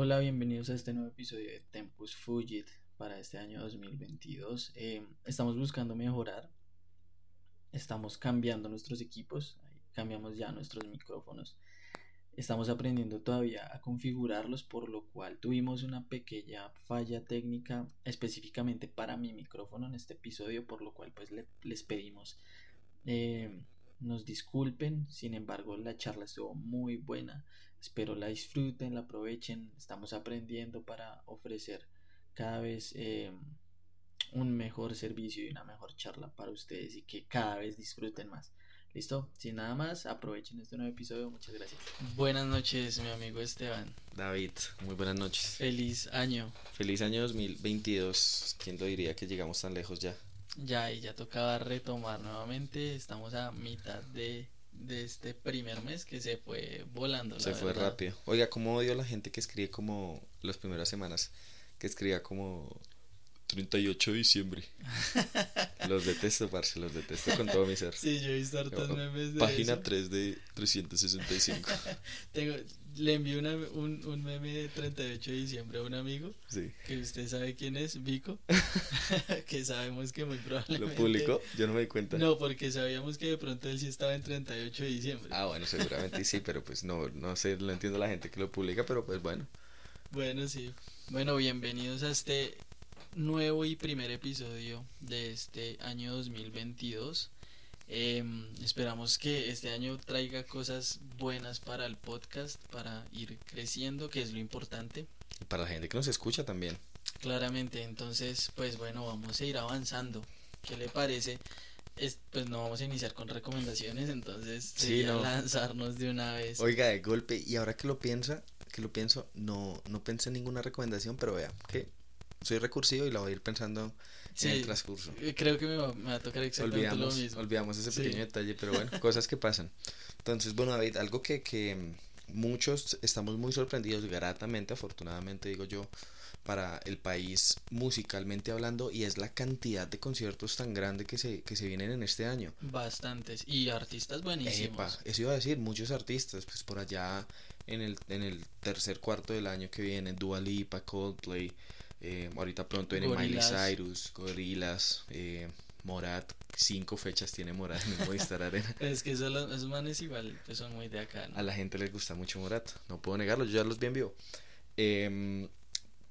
Hola, bienvenidos a este nuevo episodio de Tempus Fugit para este año 2022. Eh, estamos buscando mejorar, estamos cambiando nuestros equipos, cambiamos ya nuestros micrófonos, estamos aprendiendo todavía a configurarlos, por lo cual tuvimos una pequeña falla técnica específicamente para mi micrófono en este episodio, por lo cual pues les pedimos eh, nos disculpen, sin embargo la charla estuvo muy buena, espero la disfruten, la aprovechen, estamos aprendiendo para ofrecer cada vez eh, un mejor servicio y una mejor charla para ustedes y que cada vez disfruten más. Listo, sin nada más, aprovechen este nuevo episodio. Muchas gracias. Buenas noches, mi amigo Esteban. David, muy buenas noches. Feliz año. Feliz año 2022. ¿Quién lo diría que llegamos tan lejos ya? Ya, y ya tocaba retomar nuevamente. Estamos a mitad de, este primer mes que se fue volando. se fue rápido. Oiga, ¿cómo odio la gente que escribe como las primeras semanas? Que escribía como 38 de diciembre. los detesto, parce, los detesto con todo mi ser. Sí, yo he visto hartos memes de Página 3 de 365. Tengo, le envié una, un, un, meme de 38 de diciembre a un amigo. Sí. Que usted sabe quién es, Vico. que sabemos que muy probablemente. ¿Lo publicó? Yo no me di cuenta. No, porque sabíamos que de pronto él sí estaba en 38 de diciembre. Ah, bueno, seguramente sí, pero pues no, no sé, lo entiendo la gente que lo publica, pero pues bueno. Bueno, sí. Bueno, bienvenidos a este nuevo y primer episodio de este año 2022. Em, esperamos que este año traiga cosas buenas para el podcast, para ir creciendo, que es lo importante. Y para la gente que nos escucha también. Claramente, entonces, pues bueno, vamos a ir avanzando. ¿Qué le parece? Es, pues no vamos a iniciar con recomendaciones, entonces sí, lanzarnos de una vez. Oiga, de golpe, y ahora que lo piensa, que lo pienso, no, no pensé en ninguna recomendación, pero vea, que soy recursivo y lo voy a ir pensando en el transcurso. Eh, creo que me va, a tocar exactamente olvidamos, lo mismo. Olvidamos ese pequeño detalle, pero bueno, cosas que pasan. Entonces, bueno, David, algo que, que muchos estamos muy sorprendidos, gratamente, afortunadamente digo yo, para el país musicalmente hablando y es la cantidad de conciertos tan grande que se, que se vienen en este año. Bastantes y artistas buenísimos. eso iba a decir, muchos artistas, pues por allá en el, en el tercer cuarto del año que viene, Dua Lipa, Coldplay, eh, ahorita pronto viene Miley Cyrus, Gorillaz, eh, Morat. Cinco fechas tiene Morat en Movistar Arena. es que esos, manes igual pues son muy de acá. A la gente les gusta mucho Morat, no puedo negarlo, yo ya los vi en vivo. Em,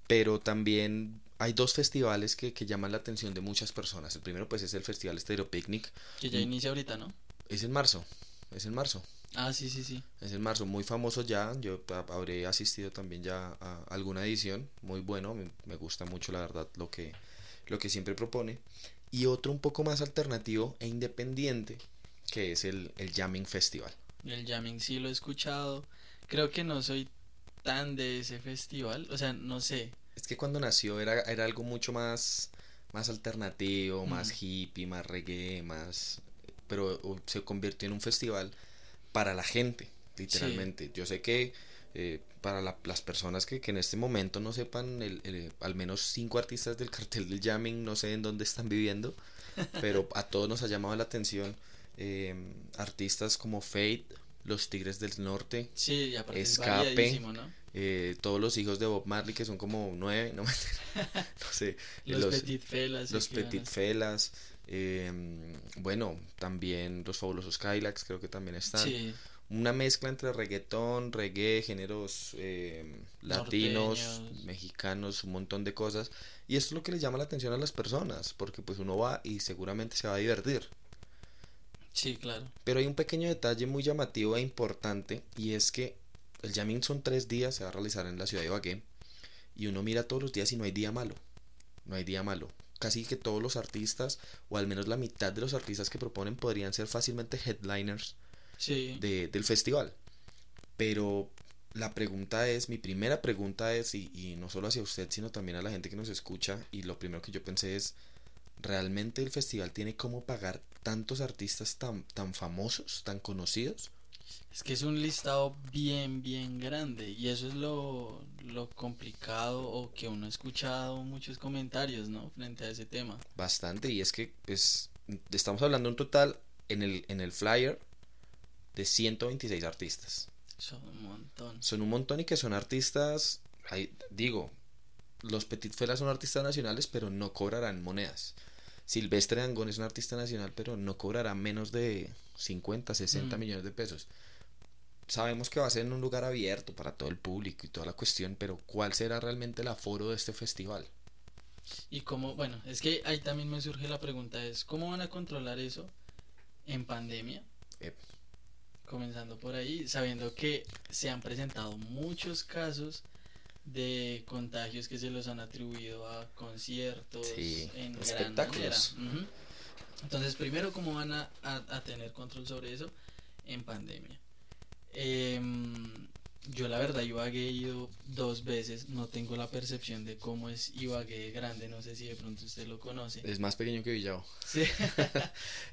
pero también hay dos festivales que, que, llaman la atención de muchas personas. El primero pues es el Festival Stereo Picnic. Que ya inicia ahorita, ¿no? Es en marzo, es en marzo. Ah, sí, sí, sí. Es en marzo, muy famoso ya. Yo habré asistido también ya a alguna edición. Muy bueno, me gusta mucho la verdad lo que, lo que siempre propone. Y otro un poco más alternativo e independiente, que es el, el Jamming Festival. El Jamming sí lo he escuchado. Creo que no soy tan de ese festival. O sea, no sé. Es que cuando nació era, era algo mucho más, más alternativo, más hippie, más reggae, más... Pero se convirtió en un festival para la gente, literalmente. Yo sé que eh, para las personas que, en este momento no sepan, el, al menos cinco artistas del cartel del jamming, no sé en dónde están viviendo, pero a todos nos ha llamado la atención em, artistas como Fate, Los Tigres del Norte, sí, Escape, eh, todos los hijos de Bob Marley, que son como nueve, no, sé, los, Petit Felas. Los Petit Felas. Em, bueno, también los fabulosos Skylax creo que también están. Una mezcla entre reggaetón, reggae, géneros em, latinos, mexicanos, un montón de cosas. Y esto es lo que le llama la atención a las personas, porque pues uno va y seguramente se va a divertir. Sí, claro. Pero hay un pequeño detalle muy llamativo e importante, y es que el jamming son tres días, se va a realizar en la ciudad de Ibagué, y uno mira todos los días y no hay día malo. No hay día malo casi que todos los artistas, o al menos la mitad de los artistas que proponen, podrían ser fácilmente headliners de, del festival. Pero la pregunta es, mi primera pregunta es, y, y, no solo hacia usted, sino también a la gente que nos escucha, y lo primero que yo pensé es, ¿realmente el festival tiene cómo pagar tantos artistas tan, tan famosos, tan conocidos? Es que es un listado bien, bien grande y eso es lo, lo complicado o que uno ha escuchado muchos comentarios, ¿no? Frente a ese tema. Bastante y es que pues estamos hablando un total en el, en el flyer de 126 artistas. Son un montón. Son un montón y que son artistas digo, los Petit Fela son artistas nacionales, pero no cobrarán monedas. Silvestre Dangón es un artista nacional, pero no cobrará menos de 50, 60 Mm. millones de pesos. Sabemos que va a ser en un lugar abierto para todo el público y toda la cuestión, pero ¿cuál será realmente el aforo de este festival? Y cómo, bueno, es que ahí también me surge la pregunta es, ¿cómo van a controlar eso en pandemia? Comenzando por ahí, sabiendo que se han presentado muchos casos de contagios que se los han atribuido a conciertos Sí, en gran espectáculos. manera. Ujú. Entonces, primero, ¿cómo van a, a- a tener control sobre eso en pandemia? Em, yo la verdad Ibagué he ido dos veces, no tengo la percepción de cómo es Ibagué grande, no sé si de pronto usted lo conoce. Es más pequeño que Villavo. Sí.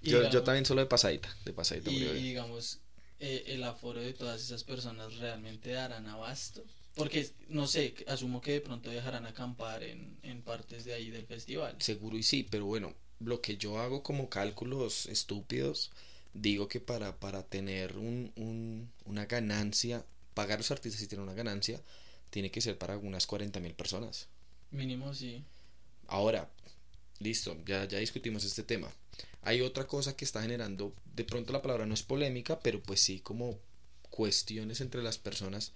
Y Yo, yo digamos- también solo de pasadita, de pasadita. y, y digamos, eh, el aforo de todas esas personas realmente darán abasto. Porque, no sé, asumo que de pronto dejarán acampar en, en partes de ahí del festival. Seguro y sí, pero bueno, lo que yo hago como cálculos estúpidos, digo que para, para tener un, un- una ganancia, pagar a los artistas y tener una ganancia, tiene que ser para unas 40 mil personas. Mínimo sí. Ahora, listo, ya, ya discutimos este tema. Hay otra cosa que está generando, de pronto la palabra no es polémica, pero pues sí como cuestiones entre las personas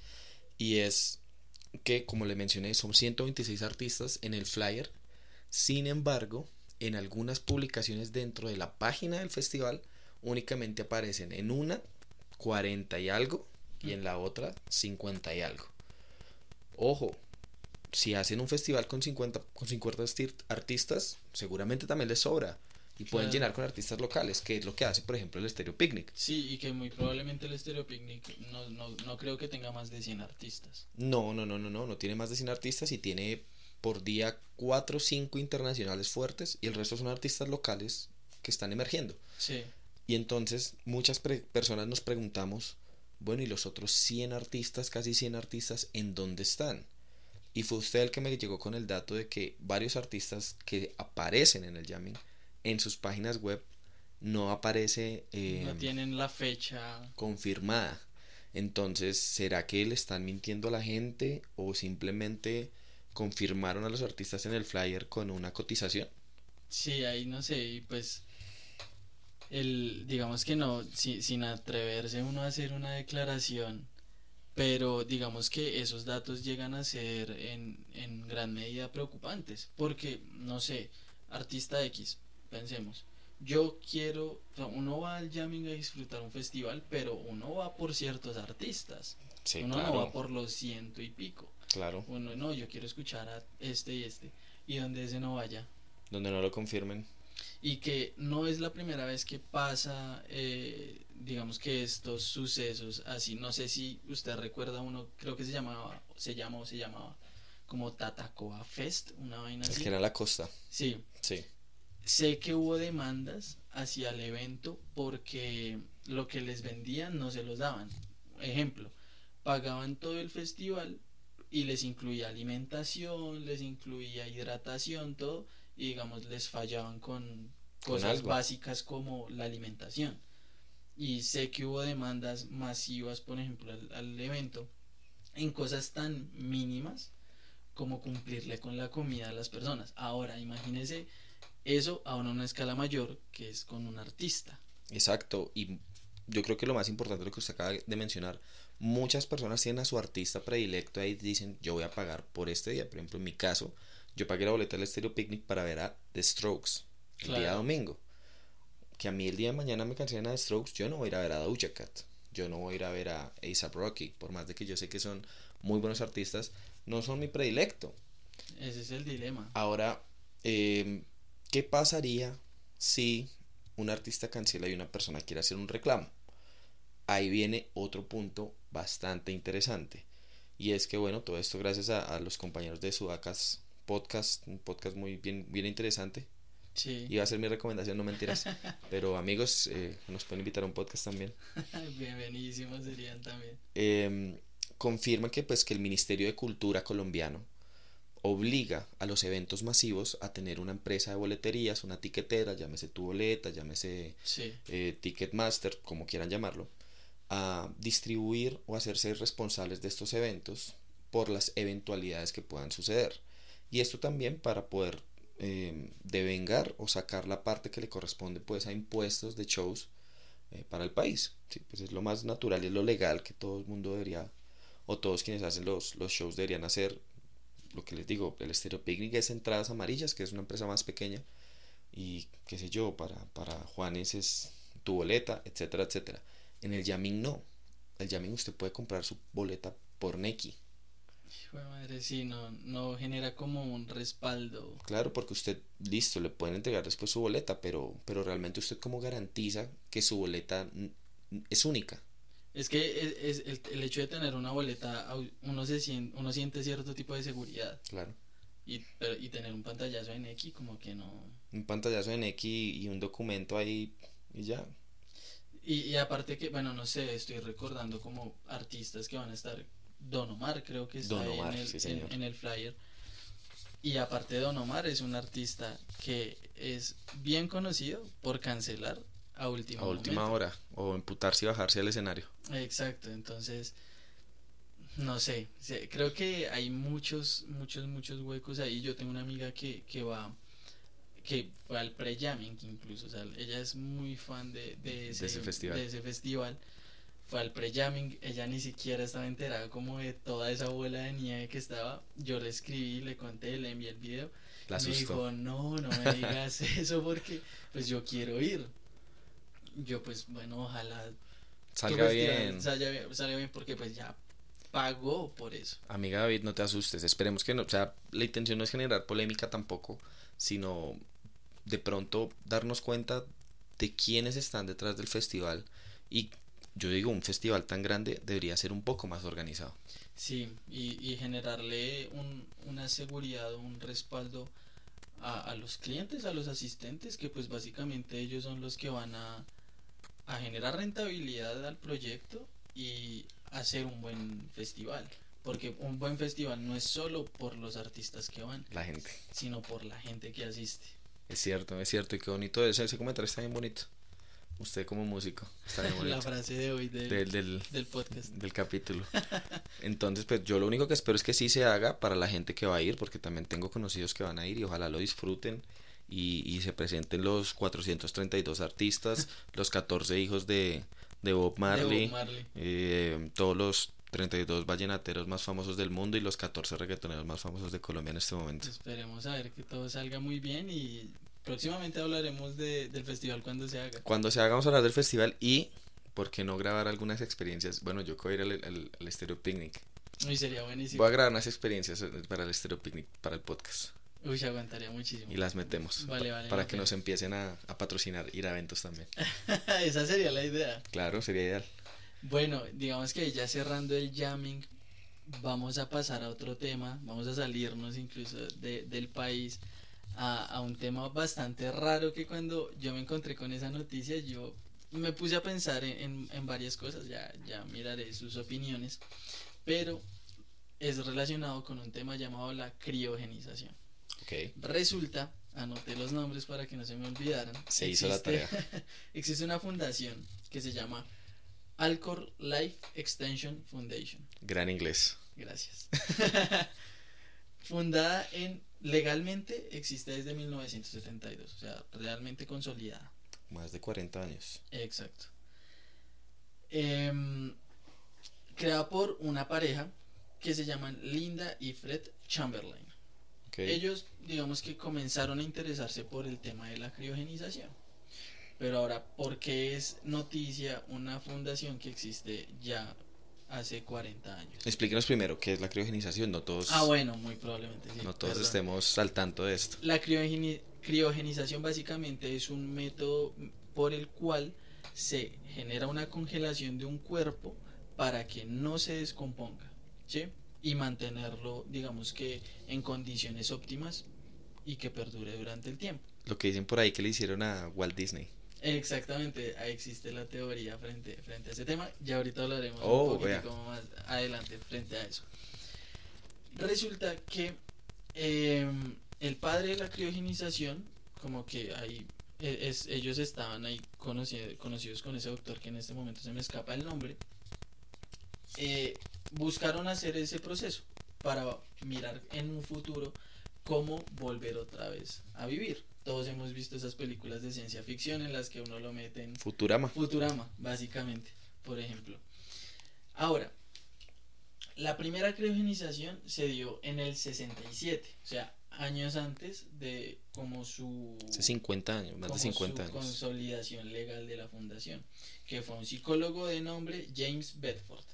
y es que, como le mencioné, son 126 artistas en el flyer. Sin embargo, en algunas publicaciones dentro de la página del festival únicamente aparecen en una 40 y algo y en la otra 50 y algo. Ojo, si hacen un festival con 50, con 50 arti- artistas, seguramente también les sobra. Y pueden Claro. llenar con artistas locales, que es lo que hace, por ejemplo, el Stereo Picnic. Sí, y que muy probablemente el Stereo Picnic no, no, no creo que tenga más de 100 artistas. No, no, no, no, no, no tiene más de 100 artistas y tiene por día 4 o 5 internacionales fuertes y el resto son artistas locales que están emergiendo. Sí. Y entonces muchas personas nos preguntamos, bueno, ¿y los otros 100 artistas, casi 100 artistas, en dónde están? Y fue usted el que me llegó con el dato de que varios artistas que aparecen en el jamming, en sus páginas web, no aparece eh, no tienen la fecha. confirmada. Entonces, ¿será que le están mintiendo a la gente o simplemente confirmaron a los artistas en el flyer con una cotización? Sí, ahí no sé, y pues el digamos que no, si- sin atreverse uno a hacer una declaración, pero digamos que esos datos llegan a ser en, en gran medida preocupantes, porque no sé, artista X, pensemos, yo quiero, o sea, uno va al jamming a disfrutar un festival, pero uno va por ciertos artistas, Sí, uno no va por los ciento y pico, claro. uno no, yo quiero escuchar a este y este, y donde ese no vaya Donde no lo confirmen. y que no es la primera vez que pasa, eh, digamos que estos sucesos así. No sé si usted recuerda uno, creo que se llamaba, se llama o se llamaba como Tatacoa Fest, una vaina así. que era la costa. Sí, Sí. Sé que hubo demandas hacia el evento porque lo que les vendían no se los daban. Ejemplo, pagaban todo el festival y les incluía alimentación, les incluía hidratación, todo, y digamos les fallaban con cosas básicas como la alimentación. Y sé que hubo demandas masivas, por ejemplo, al, al evento, en cosas tan mínimas como cumplirle con la comida a las personas. Ahora, imagínese eso a una escala mayor, que es con un artista. Exacto. Y yo creo que lo más importante lo que usted acaba de mencionar, muchas personas tienen a su artista predilecto ahí y dicen, yo voy a pagar por este día. Por ejemplo, en mi caso, yo pagué la boleta del Stereo Picnic para ver a The Strokes el día domingo. Que a mí el día de mañana me cancelen a The Strokes, yo no voy a ir a ver a Doja Cat. Yo no voy a ir a ver a A$AP Rocky. Por más de que yo sé que son muy buenos artistas, no son mi predilecto. Ese es el dilema. Ahora, eh, ¿qué pasaría si un artista cancela y una persona quiere hacer un reclamo? Ahí viene otro punto bastante interesante. Y es que, bueno, todo esto gracias a, a los compañeros de Sudacas Podcast, un podcast muy bien, bien interesante. Sí. Iba a ser mi recomendación, no mentiras. Pero amigos, eh, nos pueden invitar a un podcast también. Bienvenidísimos serían también. eh, confirma que pues que el Ministerio de Cultura colombiano obliga a los eventos masivos a tener una empresa de boleterías, una tiquetera, llámese tu boleta, llámese Sí. eh, Ticketmaster, como quieran llamarlo, a distribuir o hacerse responsables de estos eventos por las eventualidades que puedan suceder. Y esto también para poder eh, devengar o sacar la parte que le corresponde pues a impuestos de shows eh, para el país. Sí, pues es lo más natural y es lo legal que todo el mundo debería, o todos quienes hacen los, los shows deberían hacer. Lo que les digo, el Picnic es Entradas Amarillas, que es una empresa más pequeña, y qué sé yo, para, para Juanes es tu boleta, etcétera, etcétera. En el Yamin no. El Yamin usted puede comprar su boleta por Neki. Hijo de madre, sí, no, no genera como un respaldo. Claro, porque usted, listo, le pueden entregar después su boleta, pero, pero realmente usted cómo garantiza que su boleta es única. Es que es, es el, el hecho de tener una boleta, uno, se siente, uno siente cierto tipo de seguridad. Claro. Y, pero, y tener un pantallazo en X como que no... Un pantallazo de Neki y un documento ahí y ya. Y, y aparte que, bueno, no sé, estoy recordando como artistas que van a estar. Don Omar creo que está Don Omar, en, el, sí, en- en el flyer. Y aparte Don Omar es un artista que es bien conocido por cancelar a último A última momento. hora. O emputarse y bajarse al escenario. Exacto, entonces no sé, creo que hay muchos, muchos, muchos huecos ahí. Yo tengo una amiga que, que va, que fue al pre-jamming incluso, o sea, ella es muy fan de, de, ese, ese festival. de ese festival. Fue al pre-jamming, ella ni siquiera estaba enterada como de toda esa bola de nieve que estaba. Yo le escribí, le conté, le envié el video. La me dijo, no, no me digas eso porque pues yo quiero ir. Yo pues bueno, ojalá Salga bien. Salga bien, salga bien porque pues ya pagó por eso. Amiga David, no te asustes. Esperemos que no. O sea, la intención no es generar polémica tampoco, sino de pronto darnos cuenta de quiénes están detrás del festival. Y yo digo, un festival tan grande debería ser un poco más organizado. Sí, y, y generarle un, una seguridad, un respaldo a, a los clientes, a los asistentes, que pues básicamente ellos son los que van a, a generar rentabilidad al proyecto y hacer un buen festival. Porque un buen festival no es solo por los artistas que van, La gente. sino por la gente que asiste. Es cierto, es cierto. Y qué bonito ese, ese comentario está bien bonito. Usted como músico está bien La bonito. frase de hoy del, del, del, del podcast. del capítulo. Entonces, pues yo lo único que espero es que sí se haga para la gente que va a ir, porque también tengo conocidos que van a ir y ojalá lo disfruten y, y se presenten los 432 artistas, los 14 hijos de, de Bob De Marley, Bob Marley. eh, todos los 32 vallenateros más famosos del mundo y los 14 reggaetoneros más famosos de Colombia en este momento. Esperemos a ver que todo salga muy bien y próximamente hablaremos de, del festival cuando se haga. Cuando se haga, vamos a hablar del festival y, ¿por qué no grabar algunas experiencias? Bueno, yo a ir al, al, al Stereo Picnic. Uy, sería buenísimo. Voy a grabar unas experiencias para el Stereo Picnic, para el podcast. Uy, aguantaría muchísimo. y las metemos Vale, vale, para que nos empiecen a, a patrocinar, ir a eventos también. Esa sería la idea. Claro, sería ideal. Bueno, digamos que ya cerrando el jamming, vamos a pasar a otro tema. Vamos a salirnos incluso de- del país a, a un tema bastante raro que cuando yo me encontré con esa noticia, yo me puse a pensar en, en- en varias cosas. Ya, ya miraré sus opiniones. Pero es relacionado con un tema llamado la criogenización. Ok. Resulta, anoté los nombres para que no se me olvidaran. Se hizo la tarea. existe una fundación que se llama Alcor Life Extension Foundation. Gran inglés. Gracias. Fundada en legalmente existe desde 1972, o sea, realmente consolidada. Más de 40 años. Exacto. Em, creada por una pareja que se llaman Linda y Fred Chamberlain. Ellos, digamos que comenzaron a interesarse por el tema de la criogenización. Pero ahora, ¿por qué es noticia una fundación que existe ya hace 40 años? Explíquenos primero qué es la criogenización. No todos, Ah, bueno, muy probablemente sí. no todos perdón. estemos al tanto de esto. La criogeni- criogenización básicamente es un método por el cual se genera una congelación de un cuerpo para que no se descomponga, ¿sí? Y mantenerlo, digamos que en condiciones óptimas y que perdure durante el tiempo. Lo que dicen por ahí que le hicieron a Walt Disney. Exactamente, ahí existe la teoría frente, frente a ese tema. Ya ahorita hablaremos Oh, un vea. poquitico más adelante frente a eso. Resulta que eh, el padre de la criogenización, como que ahí eh, es, ellos estaban ahí conoci- conocidos con ese doctor que en este momento se me escapa el nombre, eh, buscaron hacer ese proceso, para mirar en un futuro cómo volver otra vez a vivir. Todos hemos visto esas películas de ciencia ficción en las que uno lo mete en Futurama. Futurama, básicamente, por ejemplo. Ahora, la primera criogenización se dio en el 67, o sea, años antes de como su Hace 50 años, más de como 50 su años. consolidación legal de la fundación, que fue un psicólogo de nombre James Bedford.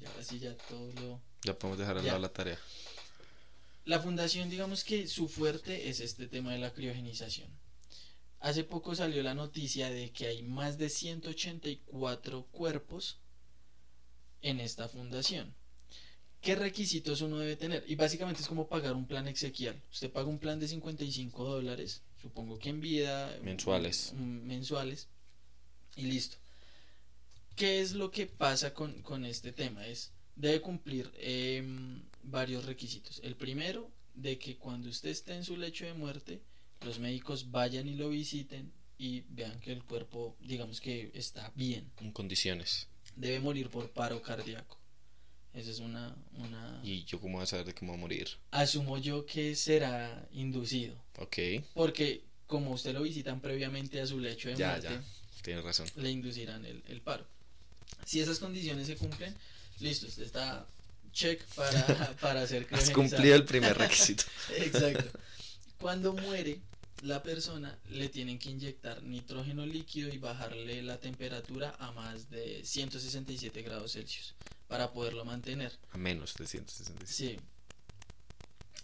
Y ahora sí ya todo lo Ya podemos dejar al Ya. lado la tarea. La fundación, digamos que su fuerte es este tema de la criogenización. Hace poco salió la noticia de que hay más de 184 cuerpos en esta fundación. ¿Qué requisitos uno debe tener? Y básicamente es como pagar un plan exequial. Usted paga un plan de 55 dólares, supongo que en vida. Mensuales. mm, mensuales. Y listo. ¿Qué es lo que pasa con, con este tema? Es, debe cumplir em, varios requisitos. El primero, de que cuando usted esté en su lecho de muerte, los médicos vayan y lo visiten y vean que el cuerpo, digamos que está bien. En condiciones. Debe morir por paro cardíaco. Esa es una, una... ¿Y yo cómo voy a saber de cómo voy a morir? Asumo yo que será inducido. Ok, Porque como usted lo visitan previamente a su lecho de ya, muerte, ya. Tienes razón. le inducirán el, el paro. Si esas condiciones se cumplen, listo, usted está check para, para ser Has cumplido el primer requisito. Exacto. Cuando muere la persona, le tienen que inyectar nitrógeno líquido y bajarle la temperatura a más de 167 grados Celsius para poderlo mantener. A menos de 165. Sí.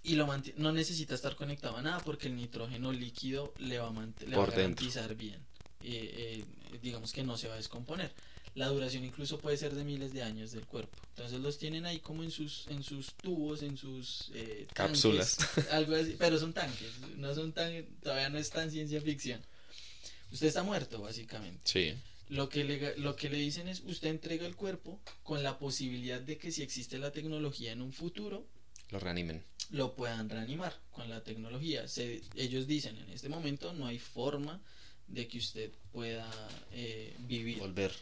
Y lo no necesita estar conectado a nada porque el nitrógeno líquido le va a, le va a garantizar bien. Eh, eh, digamos que no se va a descomponer. La duración incluso puede ser de miles de años del cuerpo. Entonces los tienen ahí como en sus, en sus tubos, en sus eh, tanques, Cápsulas. algo así, pero son tanques, no son tan, todavía no es tan ciencia ficción. Usted está muerto, básicamente. Sí. Lo que, le, lo que le dicen es, usted entrega el cuerpo con la posibilidad de que si existe la tecnología en un futuro, Lo reanimen. lo puedan reanimar con la tecnología. Se- ellos dicen, en este momento no hay forma de que usted pueda eh, vivir. Volver.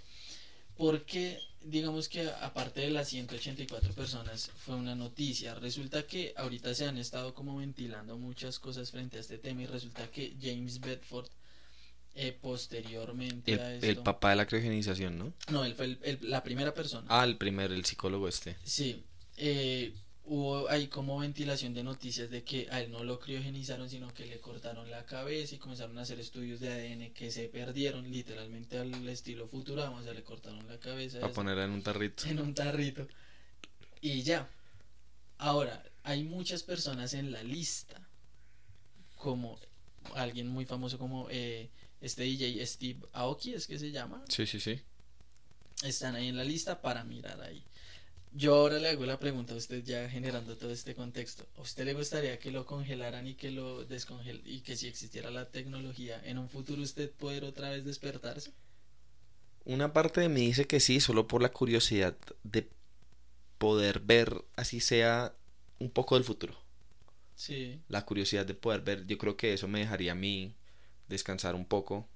Porque, digamos que aparte de las 184 personas, fue una noticia. Resulta que ahorita se han estado como ventilando muchas cosas frente a este tema y resulta que James Bedford, eh, posteriormente El, a el esto... papá de la criogenización, ¿no? No, él fue el- el- la primera persona. Ah, el primer, el psicólogo este. Sí, eh, hubo ahí como ventilación de noticias de que a él no lo criogenizaron, sino que le cortaron la cabeza y comenzaron a hacer estudios de ADN que se perdieron literalmente al estilo Futurama, o sea, le cortaron la cabeza Para ponerla en un tarrito. en un tarrito y ya. Ahora, hay muchas personas en la lista, como alguien muy famoso como eh, este DJ Steve Aoki, es que se llama, Sí, sí, sí. están ahí en la lista para mirar ahí. Yo ahora le hago la pregunta a usted ya generando todo este contexto. ¿A usted le gustaría que lo congelaran y que lo descongel y que si existiera la tecnología en un futuro usted poder otra vez despertarse? Una parte de mí dice que sí, solo por la curiosidad de poder ver, así sea, un poco del futuro. Sí, La curiosidad de poder ver, yo creo que eso me dejaría a mí descansar un poco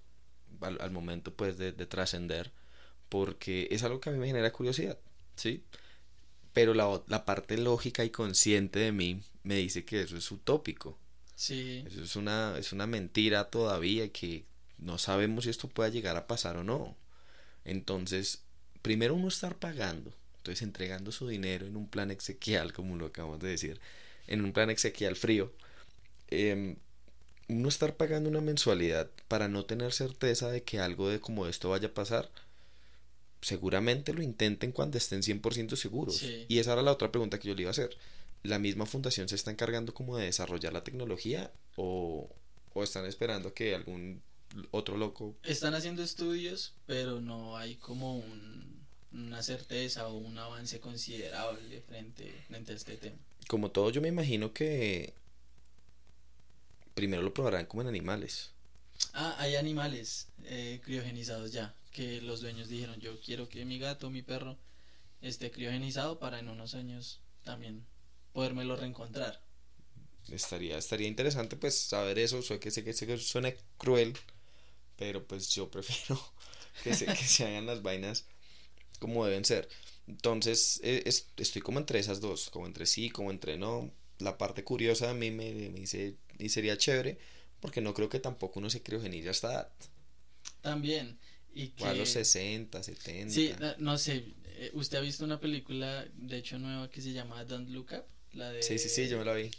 al, al momento pues de, de trascender, porque es algo que a mí me genera curiosidad, ¿sí? Pero la, parte lógica y consciente de mí me dice que eso es utópico. sí, Eso es una, es una mentira todavía que no sabemos si esto pueda llegar a pasar o no. Entonces, primero uno estar pagando, entonces entregando su dinero en un plan exequial, como lo acabamos de decir, en un plan exequial frío, em, uno estar pagando una mensualidad para no tener certeza de que algo de como esto vaya a pasar, seguramente lo intenten cuando estén 100% seguros. Sí. Y esa era la otra pregunta que yo le iba a hacer. ¿La misma fundación se está encargando como de desarrollar la tecnología o, o están esperando que algún otro loco... Están haciendo estudios, pero no hay como un- una certeza o un avance considerable frente, frente a este tema. Como todo, yo me imagino que primero lo probarán como en animales. Ah, hay animales eh, criogenizados ya, que los dueños dijeron, yo quiero que mi gato, mi perro, esté criogenizado para en unos años también podérmelo reencontrar. Estaría, estaría interesante pues saber eso, sé que sé que, sé que suena cruel, pero pues yo prefiero que se, que se hagan las vainas como deben ser. Entonces, e, estoy como entre esas dos, como entre sí, como entre no. La parte curiosa a mí me, dice, y sería chévere, porque no creo que tampoco uno se criogenice a esta edad. También. Y que... a los 60, 70. Sí, no sé, eh, ¿usted ha visto una película, de hecho, nueva que se llama Don't Look Up? La de... Sí, sí, sí, yo me la vi.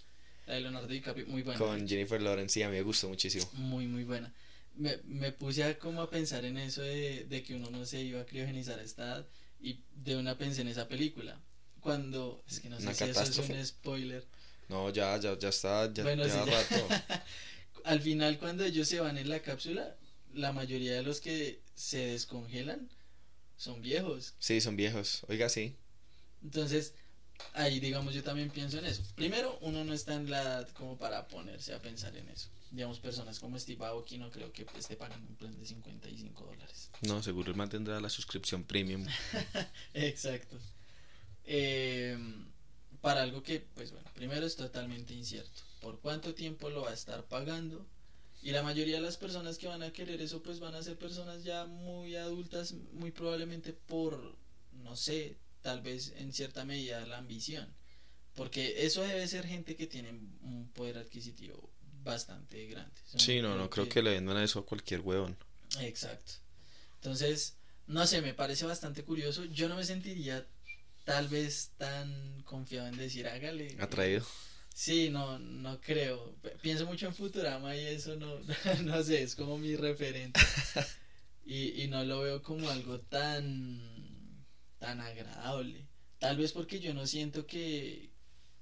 La de Leonardo DiCaprio, muy buena. Con Jennifer Lawrence, sí, a mí me gustó muchísimo. Muy, muy buena. Me, me puse a como a pensar en eso de, de que uno no se iba a criogenizar a esta edad y de una pensé en esa película. Cuando, es que no sé si eso es un spoiler. No, ya, ya, ya está, ya, bueno, ya rato. Al final, cuando ellos se van en la cápsula, la mayoría de los que se descongelan son viejos. Sí, son viejos. Oiga, sí. Entonces, ahí digamos yo también pienso en eso. Primero, uno no está en la edad como para ponerse a pensar en eso. Digamos, personas como Steve Aoki no creo que esté pagando un plan de 55 dólares. No, seguro él mantendrá la suscripción premium. Exacto. Em, para algo que, pues bueno, primero es totalmente incierto. ¿Por cuánto tiempo lo va a estar pagando? Y la mayoría de las personas que van a querer eso, pues van a ser personas ya muy adultas, muy probablemente por, no sé, tal vez en cierta medida la ambición. Porque eso debe ser gente que tiene un poder adquisitivo bastante grande. Sí, no, no creo que... le vendan eso a cualquier huevón. Exacto. Entonces, no sé, me parece bastante curioso. Yo no me sentiría tal vez tan confiado en decir hágale. Atraído. Sí, no, no creo. Pienso mucho en Futurama y eso no, no sé, es como mi referente. Y, y no lo veo como algo tan, tan agradable. Tal vez porque yo no siento que,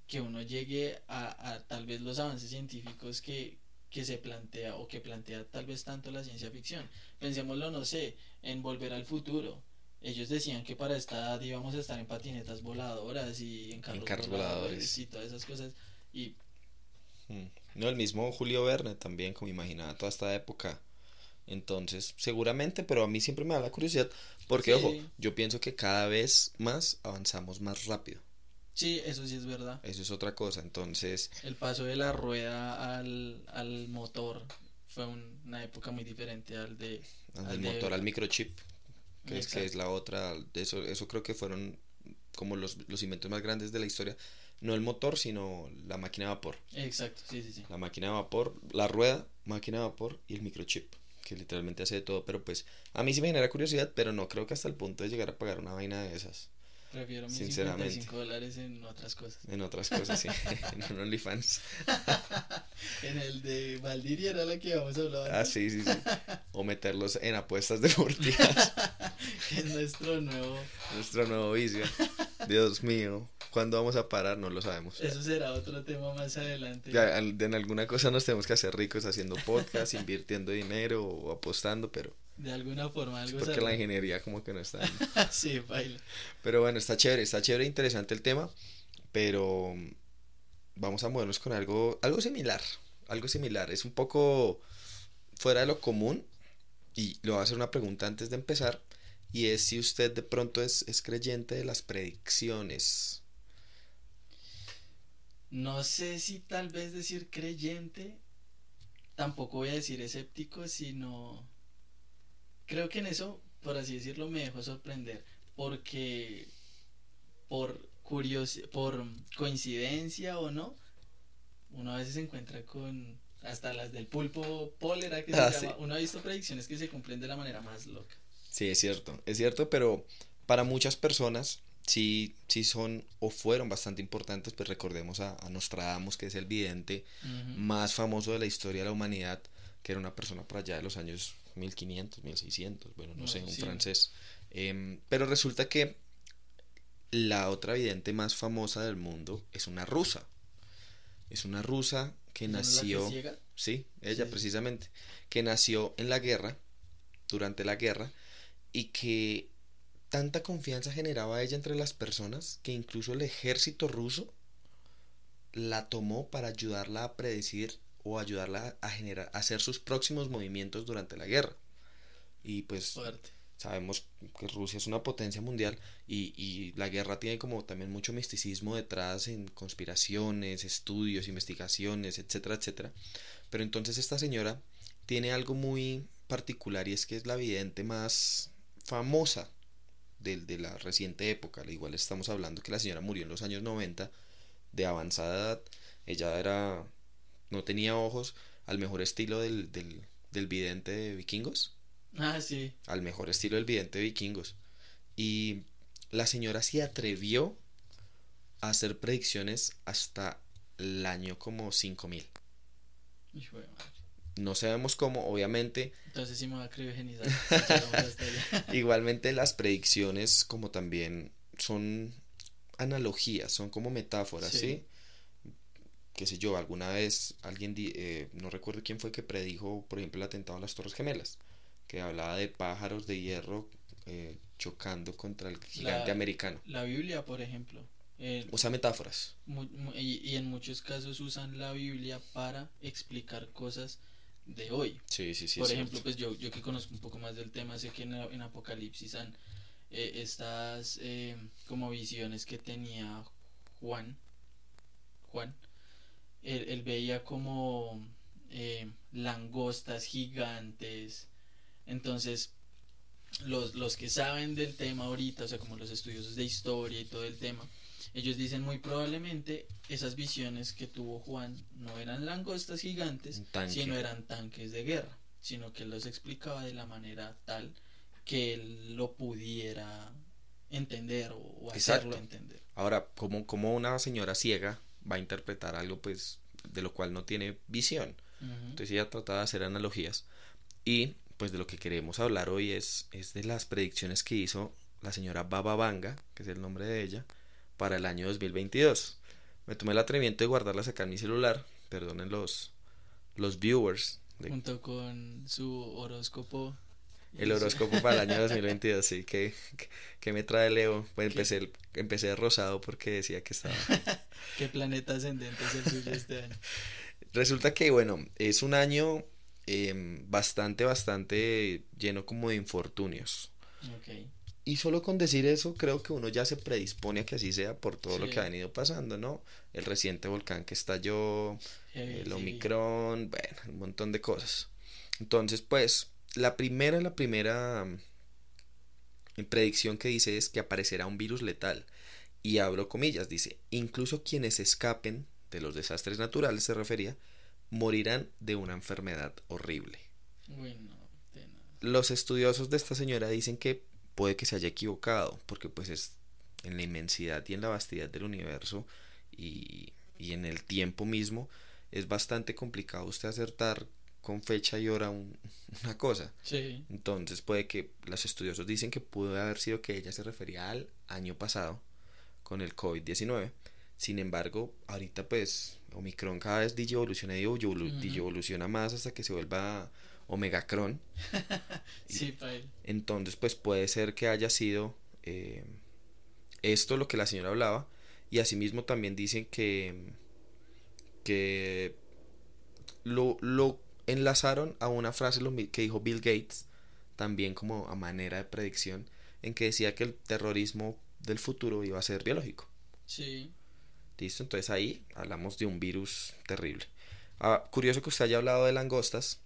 que uno llegue a, a tal vez los avances científicos que, que se plantea o que plantea tal vez tanto la ciencia ficción. Pensémoslo, no sé, en Volver al Futuro. Ellos decían que para esta edad íbamos a estar en patinetas voladoras y en carros, voladores y todas esas cosas. Y... Mm. No, el mismo Julio Verne también, como imaginaba toda esta época. Entonces, seguramente, pero a mí siempre me da la curiosidad, porque, ojo, yo pienso que cada vez más avanzamos más rápido. Sí, eso sí es verdad. Eso es otra cosa, entonces... El paso de la rueda al, al motor fue una época muy diferente al de... Al, motor, al microchip, que es, que es la otra, eso, eso creo que fueron como los, los inventos más grandes de la historia no el motor, sino la máquina de vapor. Exacto, sí, sí, sí. La máquina de vapor, la rueda, máquina de vapor y el microchip, que literalmente hace de todo. Pero pues a mí sí me genera curiosidad, pero no creo que hasta el punto de llegar a pagar una vaina de esas. Prefiero mis Sinceramente. 55 dólares en otras cosas. En otras cosas, sí. en un OnlyFans. en el de Valdiria era la que íbamos a hablar. Ah, sí, sí, sí. O meterlos en apuestas deportivas. es nuestro nuevo. Nuestro nuevo vicio. Dios mío. ¿Cuándo vamos a parar? No lo sabemos. Eso será otro tema más adelante. Ya, en alguna cosa nos tenemos que hacer ricos haciendo podcast, invirtiendo dinero o apostando, pero de alguna forma algo porque la ingeniería como que no está sí baila pero bueno está chévere está chévere interesante el tema pero vamos a movernos con algo algo similar algo similar es un poco fuera de lo común y le voy a hacer una pregunta antes de empezar y es si usted de pronto es, es creyente de las predicciones no sé si tal vez decir creyente tampoco voy a decir escéptico sino creo que en eso, por así decirlo, me dejó sorprender. Porque por curiosidad, por coincidencia o no, uno a veces se encuentra con hasta las del pulpo pólera que se ah, llama. Uno ha visto predicciones que se cumplen de la manera más loca. Sí, es cierto, es cierto, pero para muchas personas sí, sí son o fueron bastante importantes, pues recordemos a, Nostradamus, que es el vidente más famoso de la historia de la humanidad, que era una persona por allá de los años 1500, 1600, bueno, no, sé, un francés. Em, pero resulta que la otra vidente más famosa del mundo es una rusa. Es una rusa que nació... sí, ella precisamente. Que nació en la guerra, durante la guerra, y que tanta confianza generaba ella entre las personas que incluso el ejército ruso la tomó para ayudarla a predecir o ayudarla a generar, a hacer sus próximos movimientos durante la guerra. Y pues sabemos que Rusia es una potencia mundial y, y, la guerra tiene como también mucho misticismo detrás en conspiraciones, estudios, investigaciones, etcétera, etcétera. Pero entonces esta señora tiene algo muy particular y es que es la vidente más famosa de, de la reciente época. Igual estamos hablando que la señora murió en los años 90 de avanzada edad. Ella era no tenía ojos al mejor estilo del, del, del vidente de vikingos. Ah, sí. Al mejor estilo del vidente de vikingos. Y la señora se atrevió a hacer predicciones hasta el año como 5000. Hijo de madre. No sabemos cómo, obviamente. Entonces sí me va a criogenizar. Igualmente las predicciones como también son analogías, son como metáforas, Sí. ¿sí? Qué sé yo, alguna vez alguien, eh, no recuerdo quién fue que predijo, por ejemplo, el atentado a las Torres Gemelas, que hablaba de pájaros de hierro eh, chocando contra el gigante La- americano. La Biblia, por ejemplo. eh, Usa metáforas. mu- mu- y, y en muchos casos usan la Biblia para explicar cosas de hoy. Sí, sí, sí. por ejemplo, cierto. pues yo, yo que conozco un poco más del tema, sé que en, en Apocalipsis han eh, estas eh, como visiones que tenía Juan. Juan. Él, él veía como eh, langostas gigantes. Entonces, los, los que saben del tema ahorita, o sea, como los estudiosos de historia y todo el tema, ellos dicen muy probablemente esas visiones que tuvo Juan no eran langostas gigantes, sino eran tanques de guerra, sino que los explicaba de la manera tal que él lo pudiera entender o, o hacerlo Exacto. entender. Ahora, como, como una señora ciega va a interpretar algo pues de lo cual no tiene visión? Ujú. Entonces ella trataba de hacer analogías y pues de lo que queremos hablar hoy es, es de las predicciones que hizo la señora Baba Vanga, que es el nombre de ella, para el año 2022. Me tomé el atrevimiento de guardarlas acá en mi celular, perdonen los, los viewers, de- Junto con su horóscopo. el horóscopo para el año 2022, sí, que, que, me trae Leo, pues ¿Qué? empecé, empecé rosado porque decía que estaba... ¿Qué planeta ascendente es el tuyo este año? Resulta que, bueno, es un año em, bastante, bastante lleno como de infortunios. Ok. Y solo con decir eso, creo que uno ya se predispone a que así sea por todo lo que ha venido pasando, ¿no? El reciente volcán que estalló, el sí. Omicron, bueno, un montón de cosas. Entonces, pues, la primera, la primera mm, predicción que dice es que aparecerá un virus letal. Y abro comillas, dice, incluso quienes escapen de los desastres naturales, se refería, morirán de una enfermedad horrible. Uy, no, tenaz. Los estudiosos de esta señora dicen que puede que se haya equivocado, porque pues es en la inmensidad y en la vastidad del universo y, y en el tiempo mismo es bastante complicado usted acertar con fecha y hora un- una cosa. Sí. Entonces puede que los estudiosos dicen que pudo haber sido que ella se refería al año pasado con el COVID-19. Sin embargo, ahorita pues Omicron cada vez digievoluciona y evolu- Ujú. digievoluciona más hasta que se vuelva Omegacron. Sí, pail. Entonces, pues puede ser que haya sido eh, esto lo que la señora hablaba. Y asimismo también dicen que, que lo, lo enlazaron a una frase que dijo Bill Gates, también como a manera de predicción, en que decía que el terrorismo del futuro iba a ser biológico. Sí. ¿Listo? Entonces ahí hablamos de un virus terrible. Ah, curioso que usted haya hablado de langostas,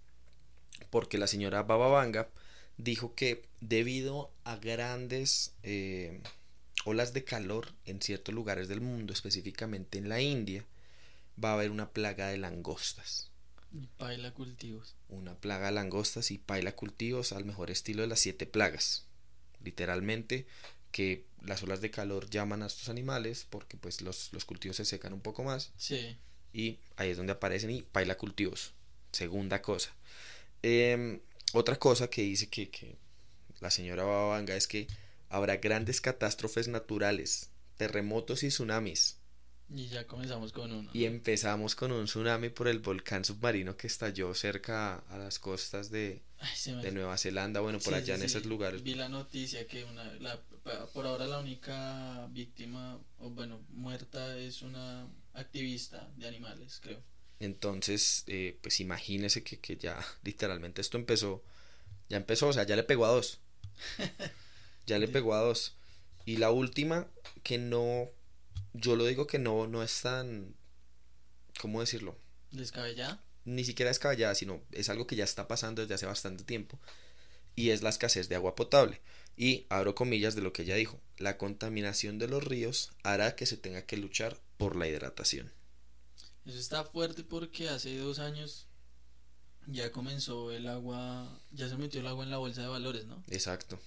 porque la señora Bababanga dijo que debido a grandes eh, olas de calor en ciertos lugares del mundo, específicamente en la India, va a haber una plaga de langostas. Y paila cultivos. Una plaga de langostas y paila cultivos al mejor estilo de las siete plagas. Literalmente que las olas de calor llaman a estos animales porque pues los, los cultivos se secan un poco más Sí. y ahí es donde aparecen y paila cultivos. Segunda cosa. Em, otra cosa que dice que, que la señora Babanga es que habrá grandes catástrofes naturales, terremotos y tsunamis. Y ya comenzamos con uno. Y empezamos con un tsunami por el volcán submarino que estalló cerca a las costas de, Ay, me de Nueva Zelanda, bueno, por Sí, allá sí, en sí. esos lugares. Vi la noticia que una, la, por ahora la única víctima, o bueno, muerta es una activista de animales, creo. Entonces, eh, pues imagínese que, que ya literalmente esto empezó, ya empezó, o sea, ya le pegó a dos. Ya le pegó a dos. Y la última, que no, yo lo digo que no, no es tan, ¿cómo decirlo? Descabellada. Ni siquiera es caballada, sino es algo que ya está pasando desde hace bastante tiempo. Y es la escasez de agua potable. Y abro comillas de lo que ella dijo, la contaminación de los ríos hará que se tenga que luchar por la hidratación. Eso está fuerte porque hace dos años ya comenzó el agua, ya se metió el agua en la bolsa de valores, ¿no? Exacto.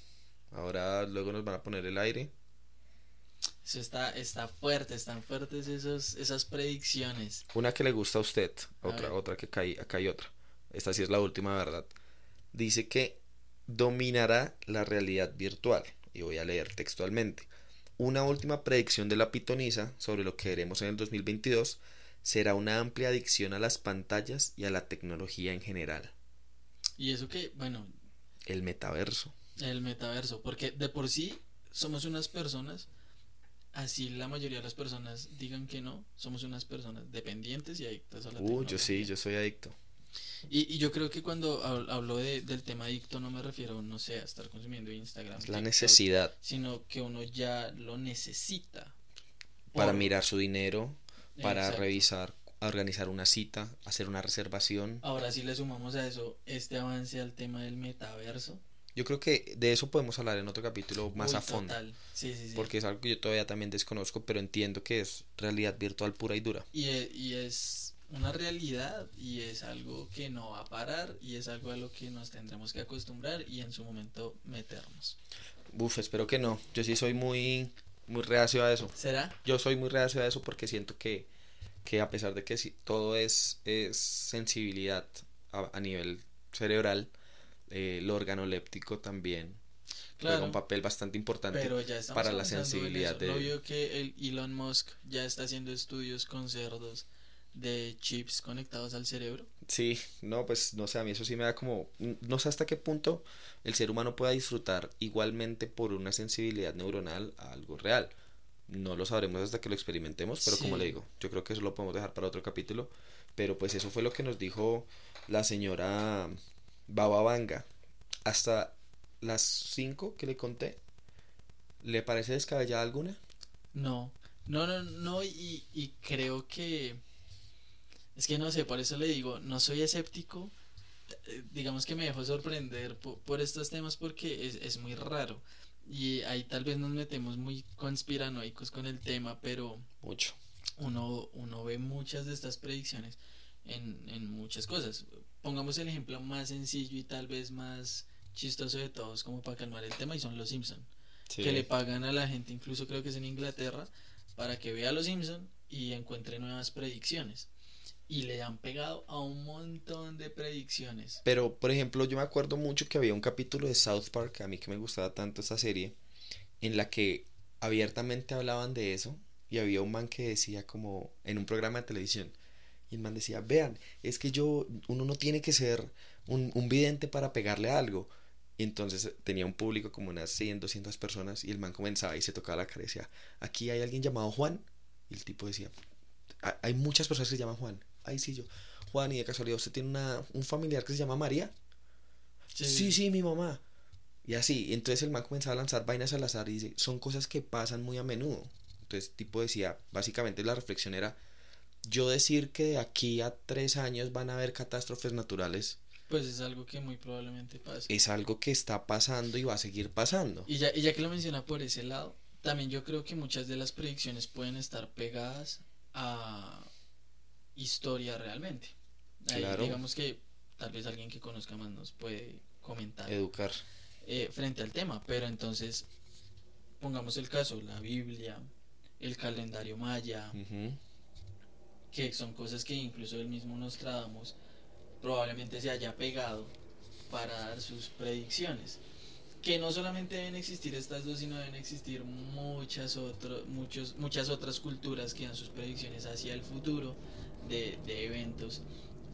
Ahora luego nos van a poner el aire. Eso está, está fuerte, están fuertes esos, esas predicciones. Una que le gusta a usted, otra, otra que cae, acá hay otra. Esta sí es la última verdad. Dice que dominará la realidad virtual. Y voy a leer textualmente. Una última predicción de la pitonisa sobre lo que veremos en el 2022 será una amplia adicción a las pantallas y a la tecnología en general. Y eso que, bueno... El metaverso. El metaverso, porque de por sí somos unas personas, así la mayoría de las personas digan que no, somos unas personas dependientes y adictas a la uh, yo sí, yo soy adicto. Y, y yo creo que cuando hablo de, del tema adicto no me refiero, no sé, a estar consumiendo Instagram. la necesidad. Sino que uno ya lo necesita. Para mirar su dinero, para revisar, organizar una cita, hacer una reservación. Ahora sí le sumamos a eso este avance al tema del metaverso. Yo creo que de eso podemos hablar en otro capítulo más a fondo. Sí, sí, sí. Porque es algo que yo todavía también desconozco, pero entiendo que es realidad virtual pura y dura. Y, e, y es una realidad y es algo que no va a parar y es algo a lo que nos tendremos que acostumbrar y en su momento meternos. Uf, espero que no. Yo sí soy muy muy reacio a eso. ¿Será? Yo soy muy reacio a eso porque siento que, que a pesar de que todo es, es sensibilidad a, nivel cerebral, eh, el órgano léptico también juega un papel bastante importante para la sensibilidad. De... vio que el Elon Musk ya está haciendo estudios con cerdos de chips conectados al cerebro. Sí, no, pues no sé, a mí eso sí me da como, no sé hasta qué punto el ser humano pueda disfrutar igualmente por una sensibilidad neuronal a algo real. No lo sabremos hasta que lo experimentemos, pero como le digo, yo creo que eso lo podemos dejar para otro capítulo. Pero pues eso fue lo que nos dijo la señora Baba Vanga. Hasta las 5 que le conté, ¿le parece descabellada alguna? No, no, no, no, y, y creo que es que no sé, por eso le digo, no soy escéptico. Eh, digamos que me dejo sorprender por, estos temas porque es, es, muy raro. Y ahí tal vez nos metemos muy conspiranoicos con el tema, pero. Mucho. Uno, uno ve muchas de estas predicciones en, en muchas cosas. Pongamos el ejemplo más sencillo y tal vez más chistoso de todos, como para calmar el tema, y son los Simpson. Que le pagan a la gente, incluso creo que es en Inglaterra, para que vea los Simpson y encuentre nuevas predicciones y le han pegado a un montón de predicciones. Pero, por ejemplo, yo me acuerdo mucho que había un capítulo de South Park, a mí que me gustaba tanto esta serie, en la que abiertamente hablaban de eso y había un man que decía como en un programa de televisión y el man decía, vean, es que yo, uno no tiene que ser un, un vidente para pegarle algo. Y entonces tenía un público como unas 100, 200 personas y el man comenzaba y se tocaba la cara y decía, aquí hay alguien llamado Juan. Y el tipo decía, hay muchas personas que llaman Juan ay, sí, yo, Juan, y de casualidad, ¿usted tiene una, un familiar que se llama María? Sí. sí, mi mamá. Y así, entonces el man comenzaba a lanzar vainas al azar y dice, son cosas que pasan muy a menudo. Entonces, tipo decía, básicamente la reflexión era, yo decir que de aquí a tres años van a haber catástrofes naturales. Pues es algo que muy probablemente pase. Es algo que está pasando y va a seguir pasando. Y ya, y ya que lo menciona por ese lado, también yo creo que muchas de las predicciones pueden estar pegadas a historia realmente. digamos que tal vez alguien que conozca más nos puede comentar. Educar. Eh, frente al tema, pero entonces pongamos el caso, la Biblia, el calendario maya, que son cosas que incluso el mismo Nostradamus probablemente se haya pegado para dar sus predicciones. Que no solamente deben existir estas dos, sino deben existir muchas, otras muchos, muchas otras culturas que dan sus predicciones hacia el futuro de, de eventos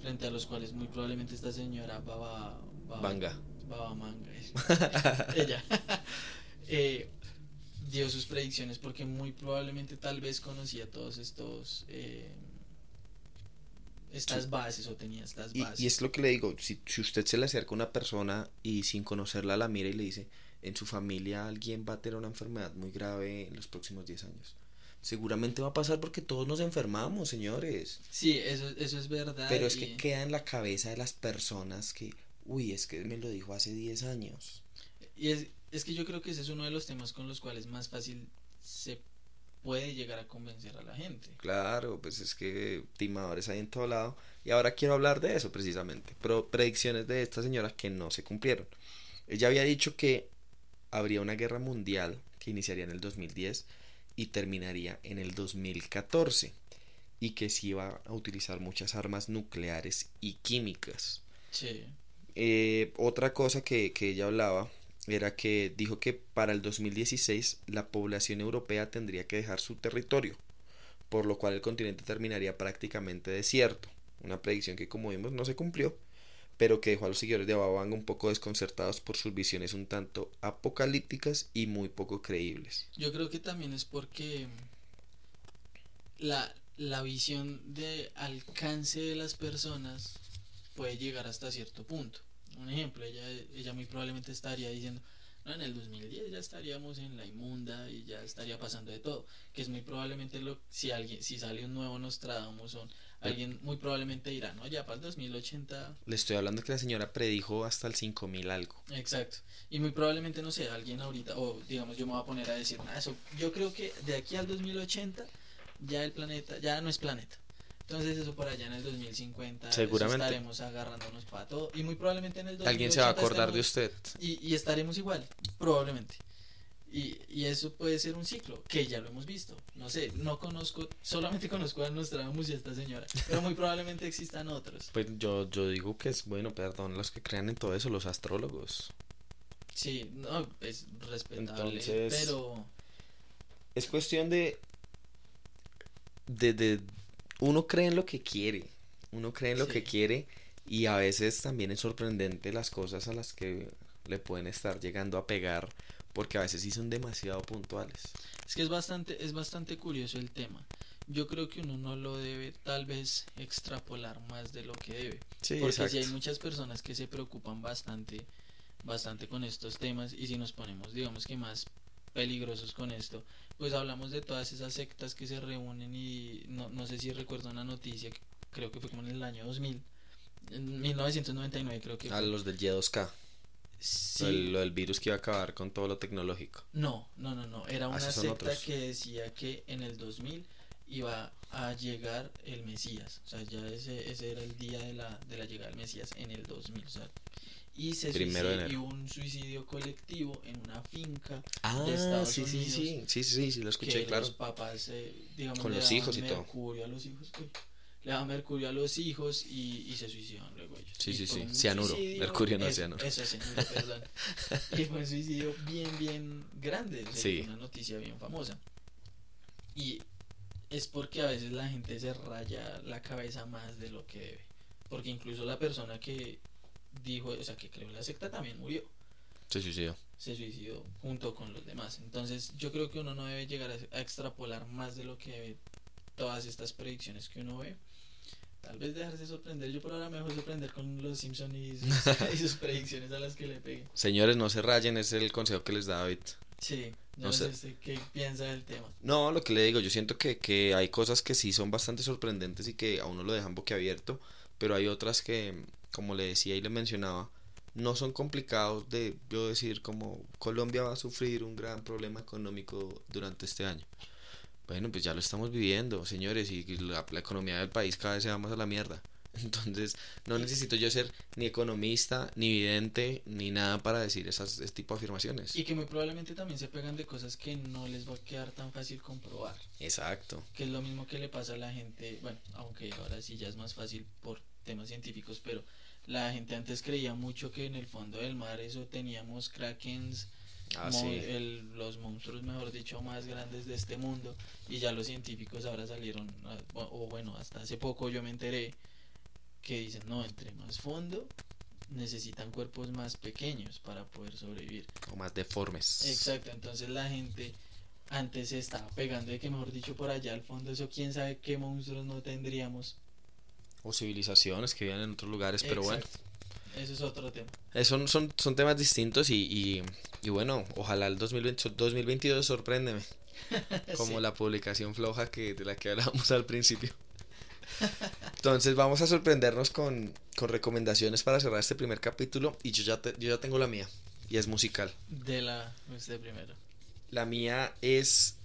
frente a los cuales muy probablemente esta señora Baba, Manga. Baba Manga, ella, eh, dio sus predicciones porque muy probablemente tal vez conocía todos estos... Eh, estas bases o tenía estas bases. Y, es lo que le digo, si, si usted se le acerca a una persona y sin conocerla la mira y le dice, en su familia alguien va a tener una enfermedad muy grave en los próximos 10 años seguramente va a pasar porque todos nos enfermamos, señores. Sí, eso, eso es verdad. Pero es que queda en la cabeza de las personas que, uy, es que me lo dijo hace 10 años. Y es, es que yo creo que ese es uno de los temas con los cuales más fácil se puede llegar a convencer a la gente. Claro, pues es que timadores hay en todo lado. Y ahora quiero hablar de eso precisamente. Pro predicciones de esta señora que no se cumplieron. Ella había dicho que habría una guerra mundial que iniciaría en el 2010 y terminaría en el 2014 y que se iba a utilizar muchas armas nucleares y químicas. Sí. Eh, otra cosa que, que ella hablaba era que dijo que para el 2016 la población europea tendría que dejar su territorio, por lo cual el continente terminaría prácticamente desierto. Una predicción que como vimos no se cumplió, pero que dejó a los seguidores de Bababanga un poco desconcertados por sus visiones un tanto apocalípticas y muy poco creíbles. Yo creo que también es porque la, la visión de alcance de las personas puede llegar hasta cierto punto. Un ejemplo, ella, ella muy probablemente estaría diciendo, no, en el 2010 ya estaríamos en la inmunda y ya estaría pasando de todo, que es muy probablemente lo si alguien si sale un nuevo Nostradamus alguien muy probablemente dirá, no, ya para el 2080 Le estoy hablando que la señora predijo hasta el 5000 algo. Exacto. Y muy probablemente, no sé, alguien ahorita, o digamos, yo me voy a poner a decir, "Nah, eso, yo creo que de aquí al 2080 ya el planeta, ya no es planeta. Entonces eso por allá en el 2050 eso Seguramente. estaremos agarrándonos para todo. Y muy probablemente en el 2080 Alguien se va a acordar de usted. Y, y estaremos igual, probablemente. Y, y eso puede ser un ciclo, que ya lo hemos visto. No sé, no conozco, solamente conozco a Nostradamus y a esta señora, pero muy probablemente existan otros. Pues yo, yo digo que es bueno, perdón, los que crean en todo eso, los astrólogos. Sí, no, es respetable, Entonces- pero... Es cuestión de, de, de uno cree en lo que quiere, uno cree en lo Sí. que quiere y a veces también es sorprendente las cosas a las que le pueden estar llegando a pegar porque a veces sí son demasiado puntuales. Es que es bastante, es bastante curioso el tema. Yo creo que uno no lo debe tal vez extrapolar más de lo que debe. Sí, Porque si hay muchas personas que se preocupan bastante, bastante con estos temas y si nos ponemos, digamos que más peligrosos con esto, pues hablamos de todas esas sectas que se reúnen y no, no sé si recuerdo una noticia, que creo que fue como en el año 2000, en 1999 creo que A fue. los del Y2K, Sí, lo, del, lo del virus que iba a acabar con todo lo tecnológico. No, no, no, no. Era Ah, una secta otros. que decía que en el 2000 iba a llegar el Mesías. O sea, ya ese, ese era el día de la, de la llegada del Mesías en el 2000. O sea, y se hubo un suicidio colectivo en una finca Ah, de Estados sí, Unidos. sí, sí, sí, sí, sí, lo escuché, que claro. los papás, eh, digamos, Con los hijos y todo. a los hijos. uy, le daban mercurio a los hijos y, y se suicidaban luego ellos. Sí, Y sí, sí, cianuro, suicidio- mercurio no eso, cianuro. Eso, cianuro, perdón. y fue un suicidio bien, bien grande. Sí. Una noticia bien famosa. Y es porque a veces la gente se raya la cabeza más de lo que debe. Porque incluso la persona que dijo, o sea, que creó la secta también murió Se suicidó. se suicidó junto con los demás. Entonces yo creo que uno no debe llegar a, a extrapolar más de lo que debe todas estas predicciones que uno ve. Tal vez dejarse sorprender. Yo por ahora me dejo sorprender con los Simpsons y sus, y sus predicciones a las que le pegue. Señores, no se rayen, es el consejo que les da David. Sí, No no, sé. sé usted qué piensa del tema. No, lo que le digo, yo siento que, que hay cosas que sí son bastante sorprendentes y que a uno lo dejan boquiabierto, pero hay otras que, como le decía y le mencionaba, no son complicados de yo decir como Colombia va a sufrir un gran problema económico durante este año. Bueno, pues ya lo estamos viviendo, señores, y la, la economía del país cada vez se va más a la mierda. Entonces, no necesito yo ser ni economista, ni vidente, ni nada para decir esas, ese tipo de afirmaciones. Y que muy probablemente también se pegan de cosas que no les va a quedar tan fácil comprobar. Exacto. que es lo mismo que le pasa a la gente, bueno, aunque ahora sí ya es más fácil por temas científicos, pero la gente antes creía mucho que en el fondo del mar eso teníamos krakens, Ah, sí. el- los monstruos, mejor dicho, más grandes de este mundo, y ya los científicos ahora salieron, a- o o bueno, hasta hace poco yo me enteré que dicen, no, entre más fondo necesitan cuerpos más pequeños para poder sobrevivir. O más deformes. Exacto, entonces la gente antes se estaba pegando de que mejor dicho por allá al fondo eso quién sabe qué monstruos no tendríamos. O civilizaciones que viven en otros lugares, pero bueno. Eso es otro tema. Eh, son, son, son temas distintos y, y, y bueno, ojalá el 2020, 2022 sorpréndeme. Como Sí. la publicación floja que, de la que hablábamos al principio. Entonces vamos a sorprendernos con, con recomendaciones para cerrar este primer capítulo y yo ya, te- yo ya tengo la mía. y es musical. De la usted primero. La mía es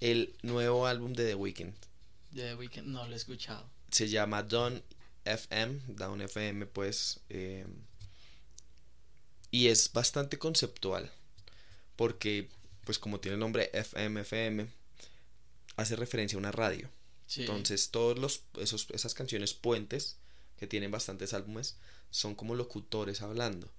el nuevo álbum de The Weeknd. De The Weeknd no lo he escuchado. Se llama Down FM, Down FM pues. eh, y es bastante conceptual. Porque, pues como tiene el nombre FM, FM, hace referencia a una radio. Sí. Entonces, todos los esos, esas canciones puentes que tienen bastantes álbumes son como locutores hablando.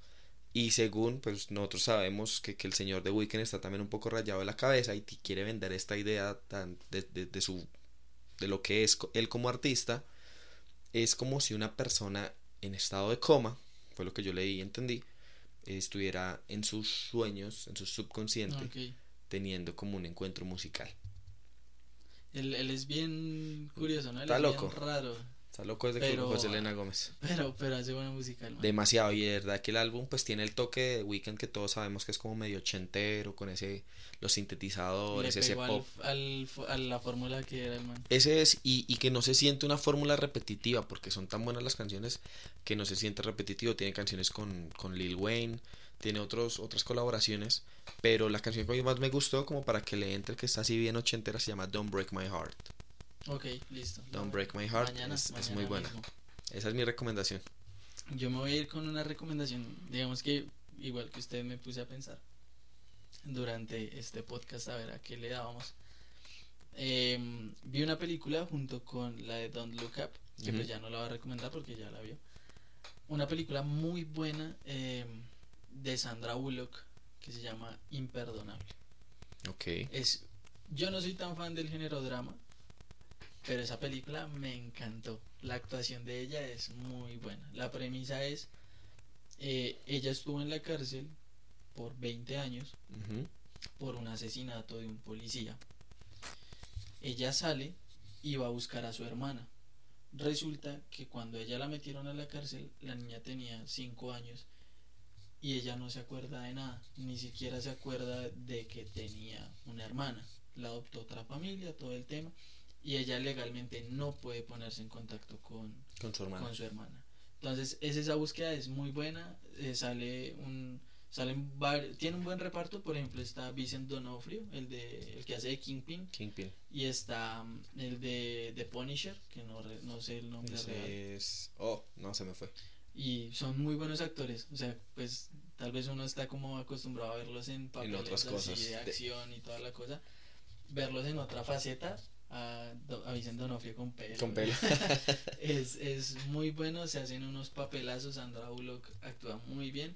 Y según pues nosotros sabemos que, que el señor de Weeknd está también un poco rayado de la cabeza y quiere vender esta idea tan de, de, de su de lo que es él como artista es como si una persona en estado de coma, fue lo que yo leí y entendí, estuviera en sus sueños, en su subconsciente, teniendo como un encuentro musical. Él, él es bien curioso, ¿no? Él Está es loco. bien raro. Está loco desde Pero- José Elena Gómez. Pero, pero hace buena música, el man. Demasiado, y de verdad que el álbum pues tiene el toque de Weekend que todos sabemos que es como medio ochentero, con ese, los Le sintetizadores, ese pegó al- pop. al, a la fórmula que era el man. Ese es, y, y que no se siente una fórmula repetitiva, porque son tan buenas las canciones que no se siente repetitivo. Tiene canciones con, con Lil Wayne, tiene otros, otras colaboraciones, pero la canción que más me gustó, como para que le entre, que está así bien ochentera, se llama Don't Break My Heart. Ok, listo. Don't Break My Heart Mañana- es, es mañana muy buena. mismo. Esa es mi recomendación. Yo me voy a ir con una recomendación. Digamos que, igual que usted, me puse a pensar durante este podcast a ver a qué le dábamos. Em, vi una película junto con la de Don't Look Up, que Ujú. pues ya no la voy a recomendar porque ya la vio. Una película muy buena em, de Sandra Bullock que se llama Imperdonable. Ok. Es, yo no soy tan fan del género drama, pero esa película me encantó. La actuación de ella es muy buena. La premisa es, eh, ella estuvo en la cárcel por 20 años por un asesinato de un policía. Ella sale y va a buscar a su hermana. Resulta que cuando ella la metieron a la cárcel, la niña tenía 5 años y ella no se acuerda de nada, ni siquiera se acuerda de que tenía una hermana. La adoptó otra familia, todo el tema, y ella legalmente no puede ponerse en contacto con, Con su hermana. con su hermana. Entonces, es esa búsqueda es muy buena. eh, sale un salen tiene un buen reparto, por ejemplo, está Vincent Donofrio, el de el que hace de Kingpin, Kingpin. y está mm, el de, de Punisher, que no, re- no sé el nombre real. Es. Oh, no, se me fue. Y son muy buenos actores, o sea, pues tal vez uno está como acostumbrado a verlos en papeles otras así cosas, de de- acción y toda la cosa, verlos en otra faceta a, a Vincent Donofrio con pelo. Con pelo. es, es muy bueno, se hacen unos papelazos, Sandra Bullock actúa muy bien.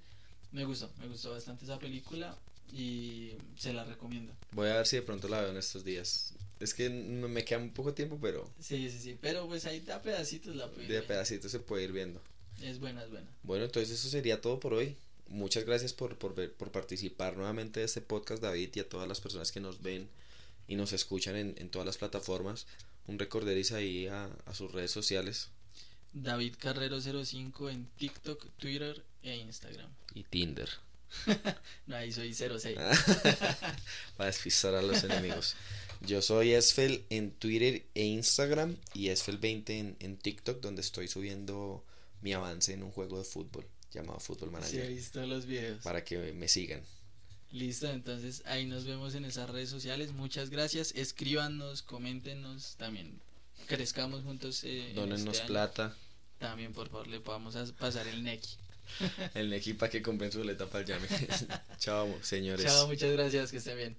Me gustó, me gustó bastante esa película y se la recomiendo. Voy a ver si de pronto la veo en estos días. Es que me queda un poco tiempo, pero Sí, sí, sí, pero pues ahí da pedacitos la pueden de ver. pedacitos se puede ir viendo. Es buena, es buena. Bueno, entonces eso sería todo por hoy. Muchas gracias por, por, ver- por participar nuevamente de este podcast, David, y a todas las personas que nos ven y nos escuchan en, en todas las plataformas. Un recorderis ahí a, a sus redes sociales David Carrero 05 en TikTok, Twitter e Instagram. y Tinder. No, ahí soy 06. Para despistar a los enemigos. Yo soy Esfel en Twitter e Instagram y Esfel20 en, en TikTok, donde estoy subiendo mi avance en un juego de fútbol llamado Fútbol Sí, Manager. he visto los videos. Para que me sigan. Listo, entonces ahí nos vemos en esas redes sociales. Muchas gracias. Escríbanos, coméntenos también. Crezcamos juntos. eh, en Dónennos este plata. También, por favor, le podamos pasar el neki. El equipo que compren su boleta para el llame. Chao, señores. Chao, muchas gracias, que estén bien.